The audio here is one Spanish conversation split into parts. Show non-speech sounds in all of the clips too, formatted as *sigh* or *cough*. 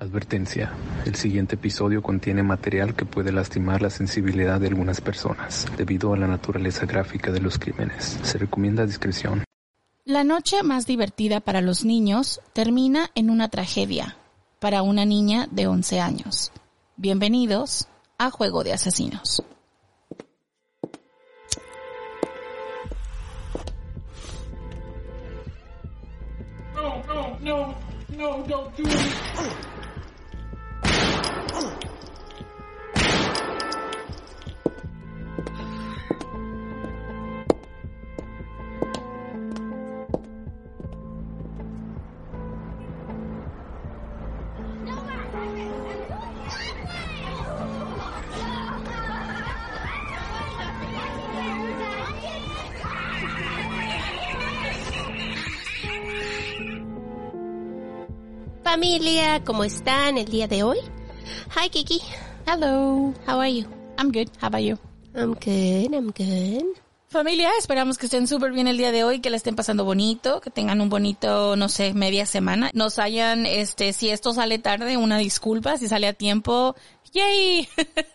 Advertencia. El siguiente episodio contiene material que puede lastimar la sensibilidad de algunas personas debido a la naturaleza gráfica de los crímenes. Se recomienda discreción. La noche más divertida para los niños termina en una tragedia para una niña de 11 años. Bienvenidos a Juego de Asesinos. No, no, no, no, don't do it. Familia, ¿cómo están el día de hoy? Hi, Kiki. Hello. How are you? I'm good. How about you? I'm good, I'm good. Familia, esperamos que estén súper bien el día de hoy, que la estén pasando bonito, que tengan un bonito, no sé, media semana. Nos hayan, este, si esto sale tarde, una disculpa, si sale a tiempo, ¡yay!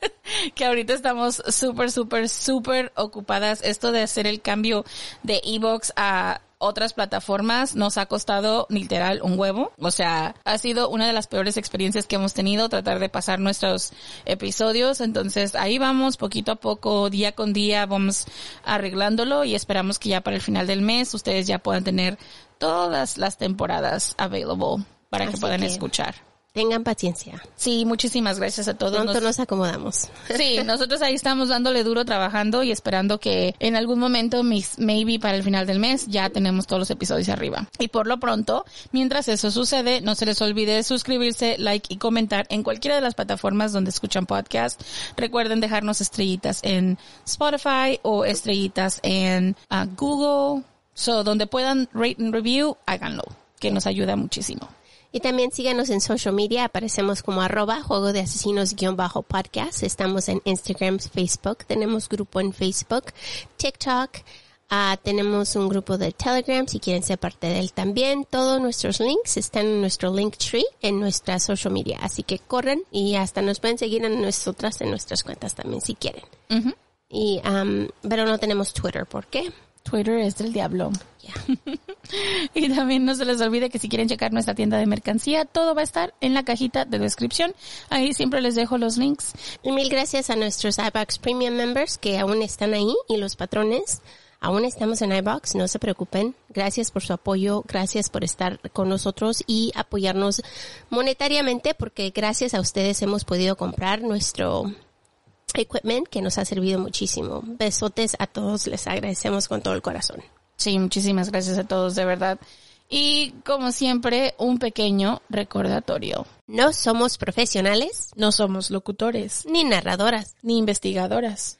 *laughs* que ahorita estamos súper, súper, súper ocupadas. Esto de hacer el cambio de Evox a otras plataformas nos ha costado literal un huevo. O sea, ha sido una de las peores experiencias que hemos tenido tratar de pasar nuestros episodios. Entonces ahí vamos poquito a poco, día con día, vamos arreglándolo y esperamos que ya para el final del mes ustedes ya puedan tener todas las temporadas available para que puedan que- escuchar. Tengan paciencia. Sí, muchísimas gracias a todos. Pronto Nos- nos acomodamos. Sí, *laughs* nosotros ahí estamos dándole duro trabajando y esperando que en algún momento, mis- maybe para el final del mes, ya tenemos todos los episodios arriba. Y por lo pronto, mientras eso sucede, no se les olvide suscribirse, like y comentar en cualquiera de las plataformas donde escuchan podcast. Recuerden dejarnos estrellitas en Spotify o estrellitas en ah, Google. So, donde puedan rate and review, háganlo, que nos ayuda muchísimo. Y también síganos en social media, aparecemos como arroba juego de asesinos guion bajo podcast. Estamos en Instagram, Facebook, tenemos grupo en Facebook, TikTok, ah, tenemos un grupo de Telegram si quieren ser parte de él también. Todos nuestros links están en nuestro link tree en nuestra social media. Así que corren y hasta nos pueden seguir en nosotras en nuestras cuentas también si quieren. Y, am, pero no tenemos Twitter, ¿por qué? Twitter es del diablo. *laughs* *laughs* Y también no se les olvide que si quieren checar nuestra tienda de mercancía, todo va a estar en la cajita de descripción. Ahí siempre les dejo los links. Y mil gracias a nuestros iBox Premium Members que aún están ahí y los patrones. Aún estamos en iBox, no se preocupen. Gracias por su apoyo, gracias por estar con nosotros y apoyarnos monetariamente porque gracias a ustedes hemos podido comprar nuestro equipment que nos ha servido muchísimo. Besotes a todos, les agradecemos con todo el corazón. Sí, muchísimas gracias a todos, de verdad. Y como siempre, un pequeño recordatorio. No somos profesionales, No somos locutores, ni narradoras, ni investigadoras,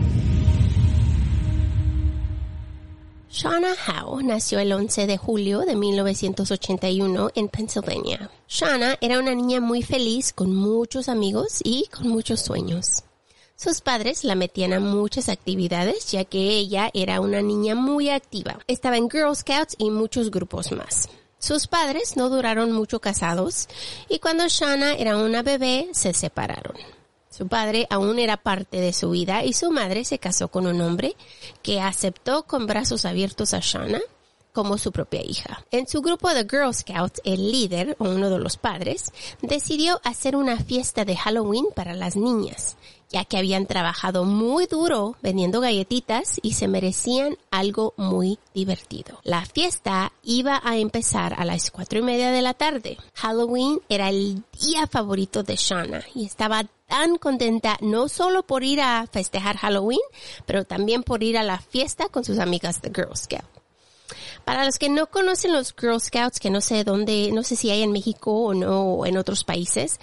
Shauna Howe nació el 11 de julio de 1981 en Pennsylvania. Shauna era una niña muy feliz, con muchos amigos y con muchos sueños. Sus padres la metían a muchas actividades ya que ella era una niña muy activa. Estaba en Girl Scouts y muchos grupos más. Sus padres no duraron mucho casados y cuando Shana era una bebé se separaron. Su padre aún era parte de su vida y su madre se casó con un hombre que aceptó con brazos abiertos a Shana como su propia hija. En su grupo de Girl Scouts, el líder, o uno de los padres, decidió hacer una fiesta de Halloween para las niñas, ya que habían trabajado muy duro vendiendo galletitas y se merecían algo muy divertido. La fiesta iba a empezar a las cuatro y media de la tarde. Halloween era el día favorito de Shauna y estaba tan contenta no solo por ir a festejar Halloween, pero también por ir a la fiesta con sus amigas de Girl Scout. Para los que no conocen los Girl Scouts, que no sé dónde, no sé si hay en México o no, o en otros países,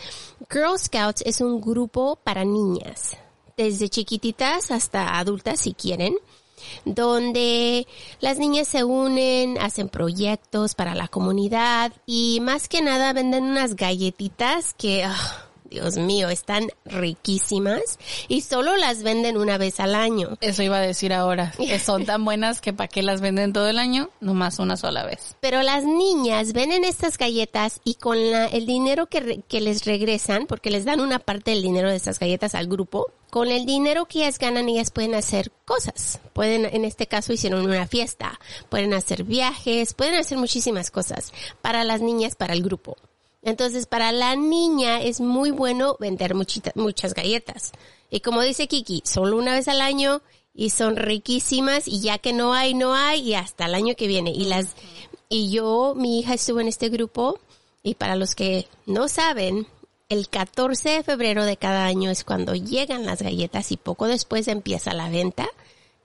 Girl Scouts es un grupo para niñas, desde chiquititas hasta adultas si quieren, donde las niñas se unen, hacen proyectos para la comunidad y más que nada venden unas galletitas que... ah, Dios mío, están riquísimas y solo las venden una vez al año. Eso iba a decir ahora, *laughs* que son tan buenas que para qué las venden todo el año, nomás una sola vez. Pero las niñas venden estas galletas y con la, el dinero que, re- que les regresan, porque les dan una parte del dinero de estas galletas al grupo, con el dinero que ellas ganan, ellas pueden hacer cosas. Pueden, en este caso hicieron una fiesta, pueden hacer viajes, pueden hacer muchísimas cosas para las niñas, para el grupo. Entonces, para la niña es muy bueno vender muchita- muchas galletas. Y como dice Kiki, solo una vez al año y son riquísimas y ya que no hay, no hay y hasta el año que viene. Y las, y yo, mi hija estuvo en este grupo y para los que no saben, el 14 de febrero de cada año es cuando llegan las galletas y poco después empieza la venta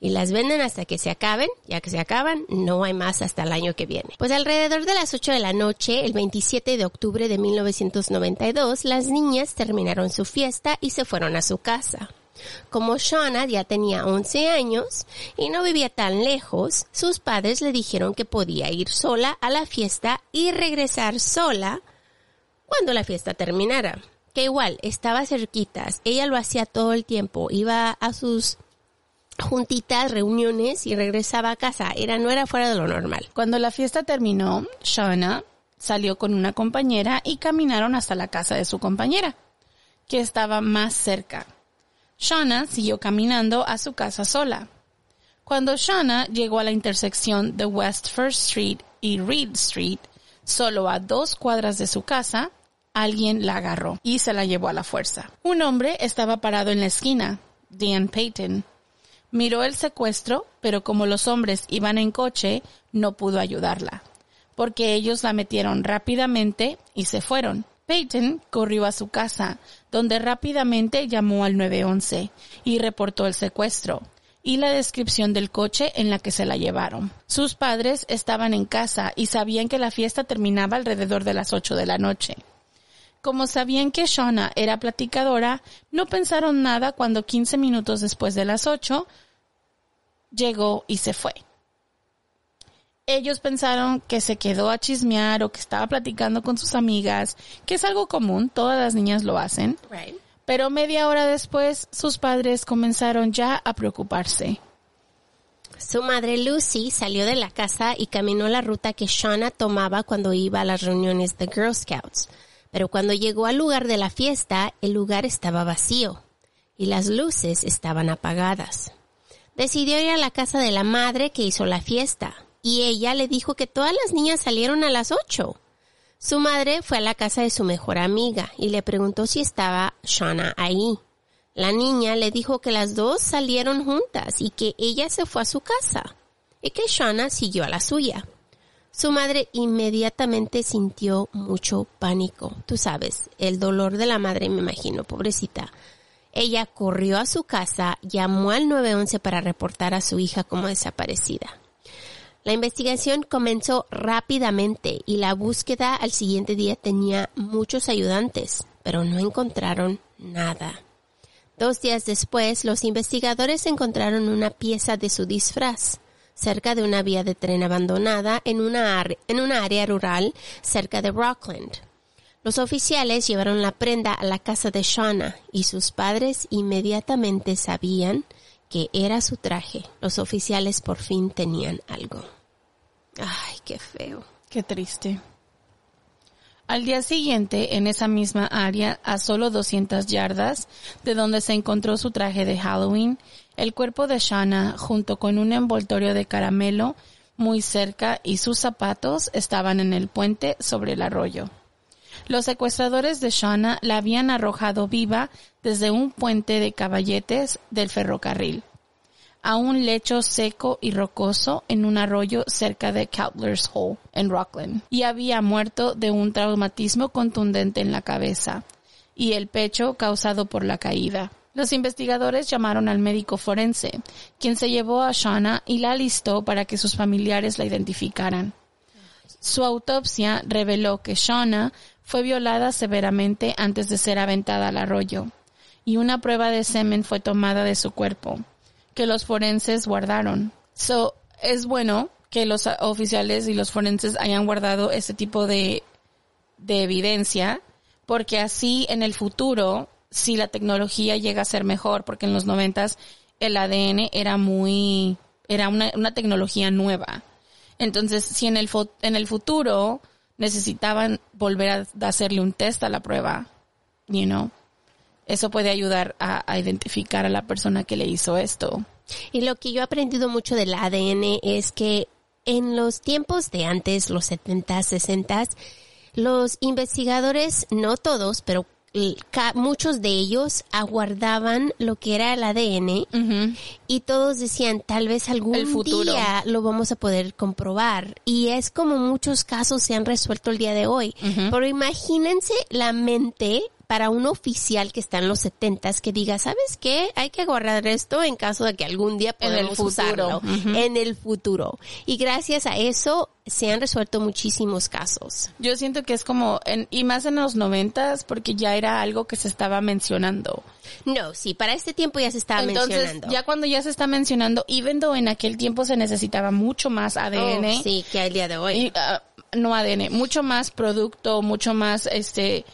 y las venden hasta que se acaben, ya que se acaban, no hay más hasta el año que viene. Pues alrededor de las 8 de la noche, el 27 de octubre de 1992, las niñas terminaron su fiesta y se fueron a su casa. Como Shauna ya tenía 11 años y no vivía tan lejos, sus padres le dijeron que podía ir sola a la fiesta y regresar sola cuando la fiesta terminara. Que igual, estaba cerquitas, ella lo hacía todo el tiempo, iba a sus juntitas, reuniones y regresaba a casa. Era, no era fuera de lo normal. Cuando la fiesta terminó, Shauna salió con una compañera y caminaron hasta la casa de su compañera, que estaba más cerca. Shauna siguió caminando a su casa sola. Cuando Shauna llegó a la intersección de West First Street y Reed Street, solo a dos cuadras de su casa, alguien la agarró y se la llevó a la fuerza. Un hombre estaba parado en la esquina, Dan Payton. Miró el secuestro, pero como los hombres iban en coche, no pudo ayudarla, porque ellos la metieron rápidamente y se fueron. Peyton corrió a su casa, donde rápidamente llamó al 911 y reportó el secuestro y la descripción del coche en la que se la llevaron. Sus padres estaban en casa y sabían que la fiesta terminaba alrededor de las 8 de la noche. Como sabían que Shauna era platicadora, no pensaron nada cuando 15 minutos después de las 8 llegó y se fue. Ellos pensaron que se quedó a chismear o que estaba platicando con sus amigas, que es algo común, todas las niñas lo hacen. Pero media hora después, sus padres comenzaron ya a preocuparse. Su madre Lucy salió de la casa y caminó la ruta que Shauna tomaba cuando iba a las reuniones de Girl Scouts. Pero cuando llegó al lugar de la fiesta, el lugar estaba vacío y las luces estaban apagadas. Decidió ir a la casa de la madre que hizo la fiesta y ella le dijo que todas las niñas salieron a las ocho. Su madre fue a la casa de su mejor amiga y le preguntó si estaba Shauna ahí. La niña le dijo que las dos salieron juntas y que ella se fue a su casa y que Shauna siguió a la suya. Su madre inmediatamente sintió mucho pánico. Tú sabes, el dolor de la madre, me imagino, pobrecita. Ella corrió a su casa, llamó al 911 para reportar a su hija como desaparecida. La investigación comenzó rápidamente y la búsqueda al siguiente día tenía muchos ayudantes, pero no encontraron nada. Dos días después, los investigadores encontraron una pieza de su disfraz cerca de una vía de tren abandonada en una, en área rural cerca de Rockland. Los oficiales llevaron la prenda a la casa de Shauna y sus padres inmediatamente sabían que era su traje. Los oficiales por fin tenían algo. Ay, qué feo. Qué triste. Al día siguiente, en esa misma área, a solo 200 yardas de donde se encontró su traje de Halloween, el cuerpo de Shana, junto con un envoltorio de caramelo muy cerca y sus zapatos estaban en el puente sobre el arroyo. Los secuestradores de Shana la habían arrojado viva desde un puente de caballetes del ferrocarril a un lecho seco y rocoso en un arroyo cerca de Cutler's Hole, en Rockland, y había muerto de un traumatismo contundente en la cabeza y el pecho causado por la caída. Los investigadores llamaron al médico forense, quien se llevó a Shauna y la alistó para que sus familiares la identificaran. Su autopsia reveló que Shauna fue violada severamente antes de ser aventada al arroyo, y una prueba de semen fue tomada de su cuerpo que los forenses guardaron. So, es bueno que los oficiales y los forenses hayan guardado este tipo de, de evidencia, porque así en el futuro, si la tecnología llega a ser mejor, porque en los noventas el ADN era muy, era una, una tecnología nueva. Entonces, si en el, en el futuro necesitaban volver a, hacerle un test a la prueba, you know, eso puede ayudar a, identificar a la persona que le hizo esto. Y lo que yo he aprendido mucho del ADN es que en los tiempos de antes, los 70, 60, los investigadores, no todos, pero muchos de ellos aguardaban lo que era el ADN y todos decían tal vez algún día lo vamos a poder comprobar y es como muchos casos se han resuelto el día de hoy. Pero imagínense la mente para un oficial que está en los setentas que diga, ¿sabes qué? Hay que guardar esto en caso de que algún día podamos usarlo en el futuro. Y gracias a eso se han resuelto muchísimos casos. Yo siento que es como, en, y más en los noventas, porque ya era algo que se estaba mencionando. No, sí, para este tiempo ya se estaba Entonces, Ya cuando ya se está mencionando, even though en aquel tiempo se necesitaba mucho más ADN. Oh, sí, que el día de hoy. Ah, no ADN, mucho más producto, mucho más, este,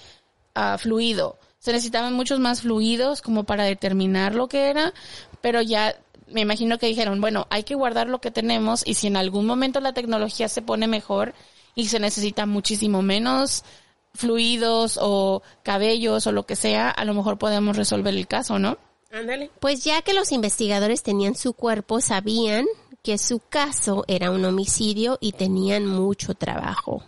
fluido. Se necesitaban muchos más fluidos como para determinar lo que era, pero ya me imagino que dijeron, bueno, hay que guardar lo que tenemos y si en algún momento la tecnología se pone mejor y se necesita muchísimo menos fluidos o cabellos o lo que sea, a lo mejor podemos resolver el caso, ¿no? Ándale. Pues ya que los investigadores tenían su cuerpo, sabían que su caso era un homicidio y tenían mucho trabajo.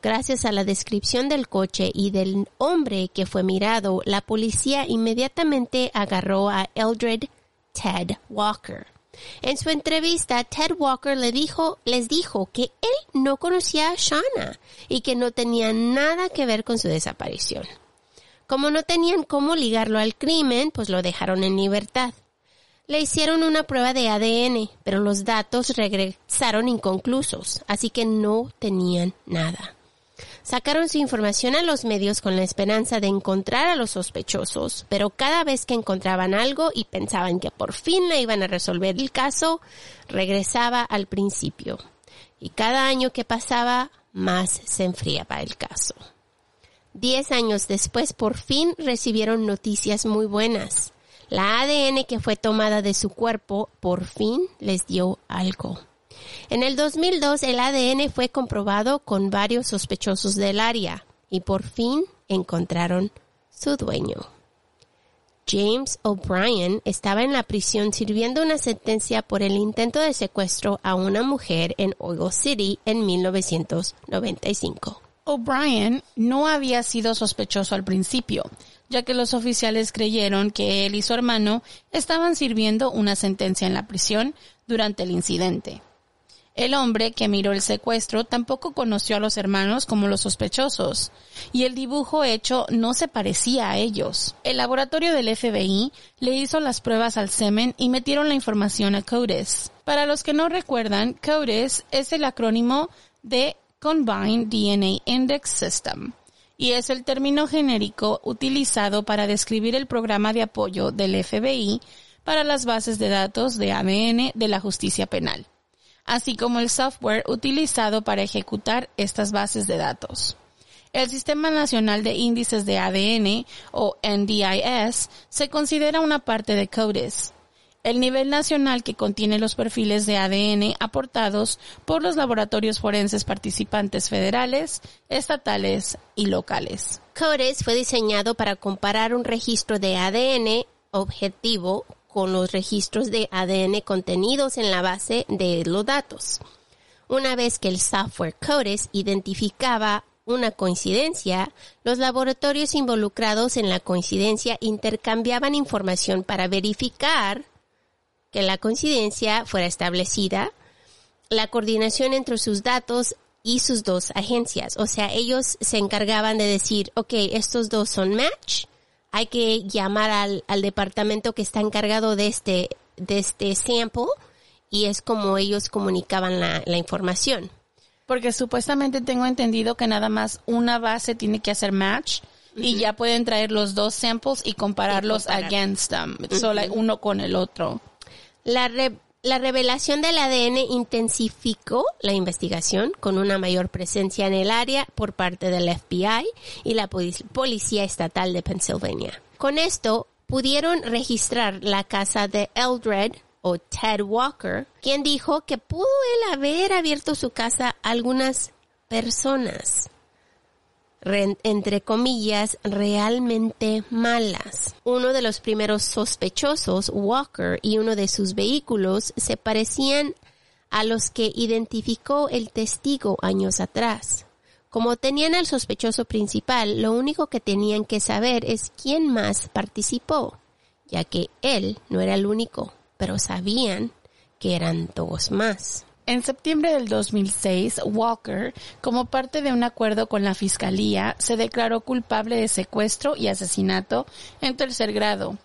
Gracias a la descripción del coche y del hombre que fue mirado, la policía inmediatamente agarró a Eldred Ted Walker. En su entrevista, Ted Walker le dijo, les dijo que él no conocía a Shauna y que no tenía nada que ver con su desaparición. Como no tenían cómo ligarlo al crimen, pues lo dejaron en libertad. Le hicieron una prueba de ADN, pero los datos regresaron inconclusos, así que no tenían nada sacaron su información a los medios con la esperanza de encontrar a los sospechosos, pero cada vez que encontraban algo y pensaban que por fin le iban a resolver el caso, regresaba al principio. Y cada año que pasaba, más se enfriaba el caso. Diez años después, por fin recibieron noticias muy buenas. La ADN que fue tomada de su cuerpo, por fin les dio algo. En el 2002 el ADN fue comprobado con varios sospechosos del área y por fin encontraron su dueño. James O'Brien estaba en la prisión sirviendo una sentencia por el intento de secuestro a una mujer en Oil City en 1995. O'Brien no había sido sospechoso al principio, ya que los oficiales creyeron que él y su hermano estaban sirviendo una sentencia en la prisión durante el incidente. El hombre que miró el secuestro tampoco conoció a los hermanos como los sospechosos, y el dibujo hecho no se parecía a ellos. El laboratorio del FBI le hizo las pruebas al semen y metieron la información a CODIS. Para los que no recuerdan, CODIS es el acrónimo de Combined DNA Index System y es el término genérico utilizado para describir el programa de apoyo del FBI para las bases de datos de ADN de la justicia penal así como el software utilizado para ejecutar estas bases de datos. El Sistema Nacional de Índices de ADN, o NDIS, se considera una parte de CODIS, el nivel nacional que contiene los perfiles de ADN aportados por los laboratorios forenses participantes federales, estatales y locales. CODIS fue diseñado para comparar un registro de ADN objetivo con los registros de ADN contenidos en la base de los datos. Una vez que el software CODIS identificaba una coincidencia, los laboratorios involucrados en la coincidencia intercambiaban información para verificar que la coincidencia fuera establecida, la coordinación entre sus datos y sus dos agencias. O sea, ellos se encargaban de decir, ok, estos dos son match, hay que llamar al, al departamento que está encargado de este, de este sample y es como ellos comunicaban la, la información. Porque supuestamente tengo entendido que nada más una base tiene que hacer match y ya pueden traer los dos samples y compararlos comparar. against them. So, like, uno con el otro. La, re- la revelación del ADN intensificó la investigación con una mayor presencia en el área por parte del FBI y la Polic- Policía Estatal de Pennsylvania. Con esto pudieron registrar la casa de Eldred o Ted Walker, quien dijo que pudo él haber abierto su casa a algunas personas re- entre comillas, realmente malas. Uno de los primeros sospechosos, Walker, y uno de sus vehículos se parecían a los que identificó el testigo años atrás. Como tenían al sospechoso principal, lo único que tenían que saber es quién más participó, ya que él no era el único, pero sabían que eran dos más. En septiembre del 2006, Walker, como parte de un acuerdo con la Fiscalía, se declaró culpable de secuestro y asesinato en tercer grado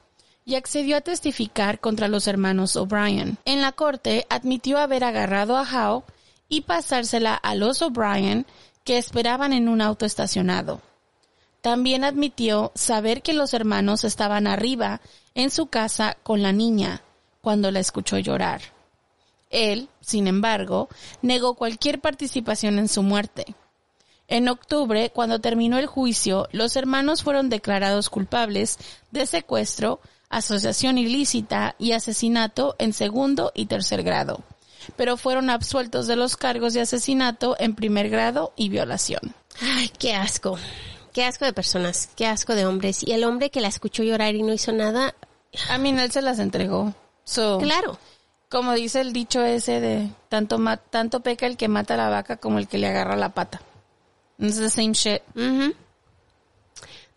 y accedió a testificar contra los hermanos O'Brien. En la corte admitió haber agarrado a Howe y pasársela a los O'Brien que esperaban en un auto estacionado. También admitió saber que los hermanos estaban arriba en su casa con la niña cuando la escuchó llorar. Él, sin embargo, negó cualquier participación en su muerte. En octubre, cuando terminó el juicio, los hermanos fueron declarados culpables de secuestro, asociación ilícita y asesinato en segundo y tercer grado, pero fueron absueltos de los cargos de asesinato en primer grado y violación. Ay, qué asco. Qué asco de personas, qué asco de hombres. Y el hombre que la escuchó llorar y no hizo nada, A mí él se las entregó. So, claro. Como dice el dicho ese de tanto tanto peca el que mata a la vaca como el que le agarra la pata. It's the same shit.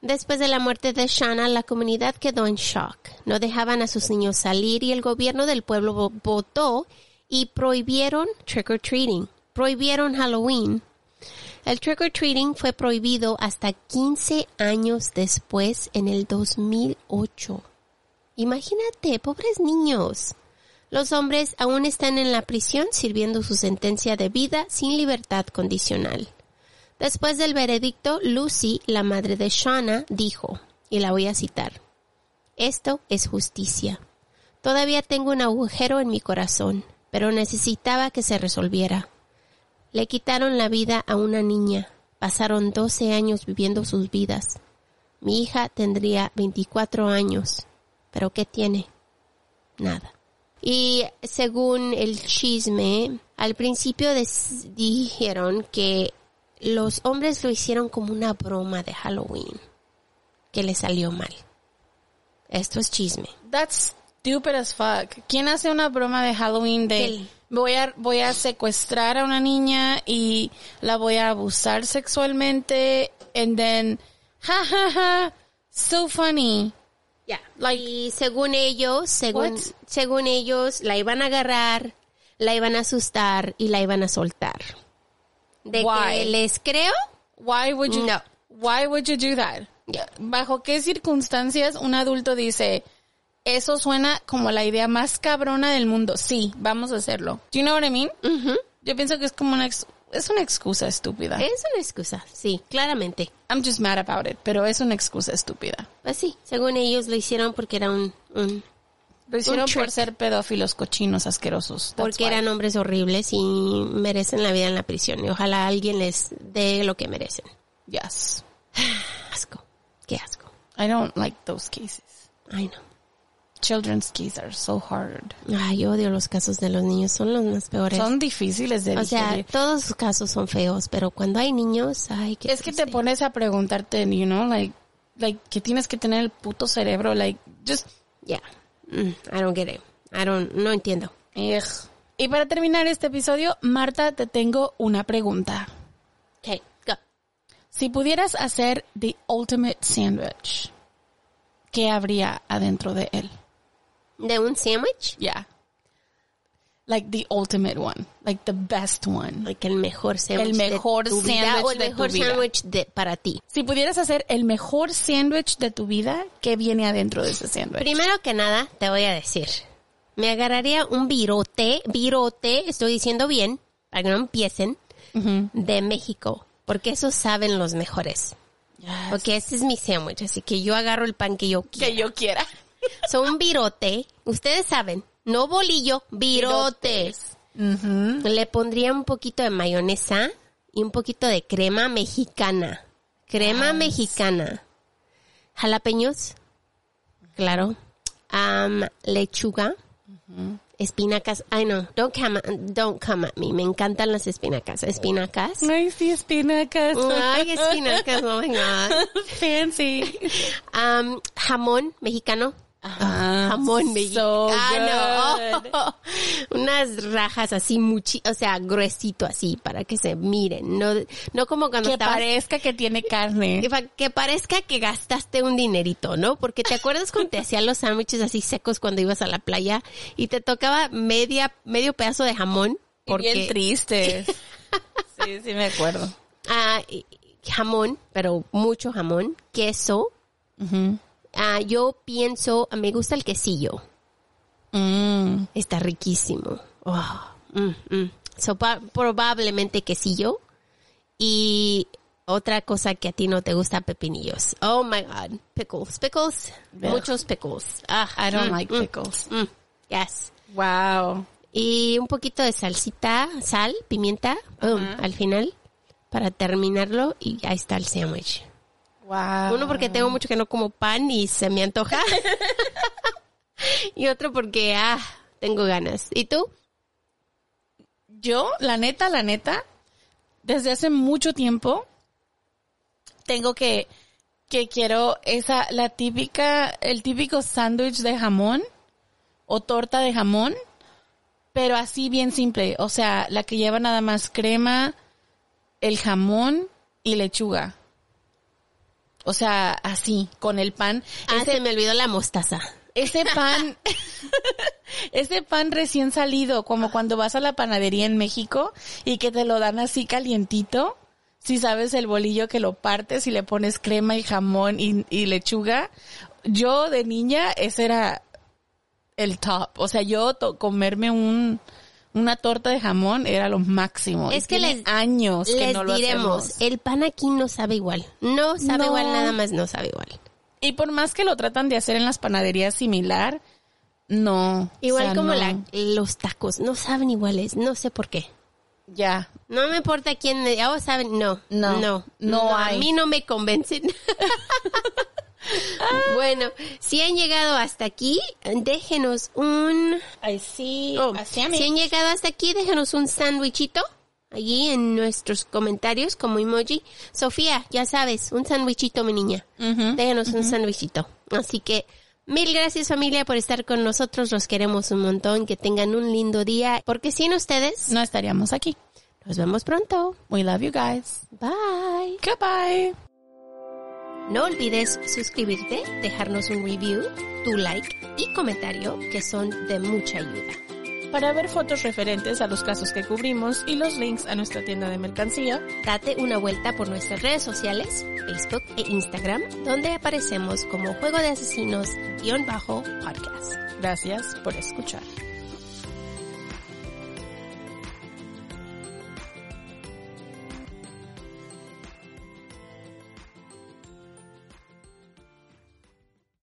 Después de la muerte de Shanna, la comunidad quedó en shock. No dejaban a sus niños salir y el gobierno del pueblo vo- votó y prohibieron trick or treating. Prohibieron Halloween. El trick or treating fue prohibido hasta 15 años después, en el 2008. Imagínate, pobres niños. Los hombres aún están en la prisión sirviendo su sentencia de vida sin libertad condicional. Después del veredicto, Lucy, la madre de Shauna, dijo, y la voy a citar, Esto es justicia. Todavía tengo un agujero en mi corazón, pero necesitaba que se resolviera. Le quitaron la vida a una niña. Pasaron 12 años viviendo sus vidas. Mi hija tendría 24 años. ¿Pero qué tiene? Nada. Y según el chisme, al principio dijeron que los hombres lo hicieron como una broma de Halloween, que le salió mal. Esto es chisme. That's stupid as fuck. ¿Quién hace una broma de Halloween de voy a voy a secuestrar a una niña y la voy a abusar sexualmente and then ja ja ja so funny. Like- y según ellos, según, What? según ellos, la iban a agarrar, la iban a asustar y la iban a soltar. ¿De Why? que les creo? Why would you No. Why would you do that? Yeah. ¿Bajo qué circunstancias un adulto dice eso suena como la idea más cabrona del mundo? Sí, vamos a hacerlo. Do you know what I mean? Yo pienso que es como una ex- es una excusa estúpida. Es una excusa, sí, claramente. I'm just mad about it, pero es una excusa estúpida. Pues sí, según ellos lo hicieron porque era un, un- Lo hicieron por trick. ser pedófilos cochinos asquerosos. That's porque why. eran hombres horribles y merecen la vida en la prisión y ojalá alguien les dé lo que merecen. Yes. *sighs* Asco. Qué asco. I don't like those cases. Ay, no. Children's cases are so hard. Ay, yo odio los casos de los niños, son los más peores. Son difíciles de o sea, digerir. todos sus casos son feos, pero cuando hay niños, ay, qué Es que te triste. pones a preguntarte, you know, like, like, que tienes que tener el puto cerebro, like, just, Yeah. Mm, I don't get it. I don't, no entiendo. Y para terminar este episodio, Marta, te tengo una pregunta. Okay, go. Si pudieras hacer the ultimate sandwich, ¿qué habría adentro de él? ¿De un sandwich? Yeah. Like the ultimate one, like the best one. Like el mejor sándwich El mejor de tu vida sándwich o el de mejor sándwich de para ti. Si pudieras hacer el mejor sándwich de tu vida, ¿qué viene adentro de ese sándwich? Primero que nada, te voy a decir, me agarraría un virote, virote, estoy diciendo bien, para que no empiecen, de México, porque esos saben los mejores. Porque este es mi sándwich, así que yo agarro el pan que yo quiero. Que yo quiera. Son un virote, ustedes saben, no bolillo, virote. Le pondría un poquito de mayonesa y un poquito de crema mexicana. Crema mexicana. Jalapeños. Claro. Am, lechuga. Espinacas. Ay, no. Don't come, don't come at me. Me encantan las espinacas. Espinacas. Ay, sí, espinacas. Ay, espinacas. Oh my God. *laughs* Fancy. Am, jamón mexicano. Ajá. jamón So mexicano. good. *laughs* Unas rajas así, muchi, o sea, gruesito así, para que se miren. No, no como cuando Que estabas- parezca que tiene carne. que, pa- que parezca que gastaste un dinerito, ¿no? Porque te acuerdas cuando te hacían los sándwiches así secos cuando ibas a la playa y te tocaba media, medio pedazo de jamón. Porque, Bien tristes. *laughs* Sí, sí me acuerdo. Ah, jamón, pero mucho jamón, queso. Ah, yo pienso, me gusta el quesillo. Mm. Está riquísimo. Oh, mm, mm. So, probablemente quesillo. Y otra cosa que a ti no te gusta, pepinillos. Oh my God. Pickles. Pickles. Muchos pickles. Ah, I don't mm, like mm, pickles. Yes. Wow. Y un poquito de salsita, sal, pimienta, al final, para terminarlo. Y ahí está el sándwich. Wow. Uno porque tengo mucho que no como pan y se me antoja. *laughs* y otro porque, ah, tengo ganas. ¿Y tú? Yo, la neta, la neta, desde hace mucho tiempo tengo que que quiero esa la típica el típico sándwich de jamón o torta de jamón, pero así bien simple, o sea, la que lleva nada más crema, el jamón y lechuga. O sea, así, con el pan. Ah, Ese- se me olvidó la mostaza. ese *laughs* pan, ese pan recién salido, como cuando vas a la panadería en México y que te lo dan así calientito. Si sabes el bolillo que lo partes y le pones crema y jamón y, y lechuga. Yo de niña, ese era el top. O sea, yo to- comerme un, una torta de jamón era lo máximo. Es Y que les- años que Les no lo diremos, hacemos. el pan aquí no sabe igual. No sabe No. igual, nada más no sabe igual. Y por más que lo tratan de hacer en las panaderías similar, no. Igual O sea, como no. la, los tacos, no saben iguales, no sé por qué. Ya. No me importa quién, me- oh, saben, no, No, no, no A hay. mí no me convencen. *laughs* bueno, si han llegado hasta aquí, déjenos un, Ay, sí. oh, si han llegado hasta aquí, déjenos un sándwichito allí en nuestros comentarios como emoji. Sofía, ya sabes, un sándwichito, mi niña. Déjenos un sándwichito. Así que mil gracias familia por estar con nosotros. Los queremos un montón. Que tengan un lindo día. Porque sin ustedes, No estaríamos aquí. nos vemos pronto. We love you guys. Bye. Goodbye. No olvides suscribirte, dejarnos un review, tu like y comentario que son de mucha ayuda. Para ver fotos referentes a los casos que cubrimos y los links a nuestra tienda de mercancía, Date una vuelta por nuestras redes sociales, Facebook e Instagram, donde aparecemos como Juego de Asesinos-podcast. gracias por escuchar.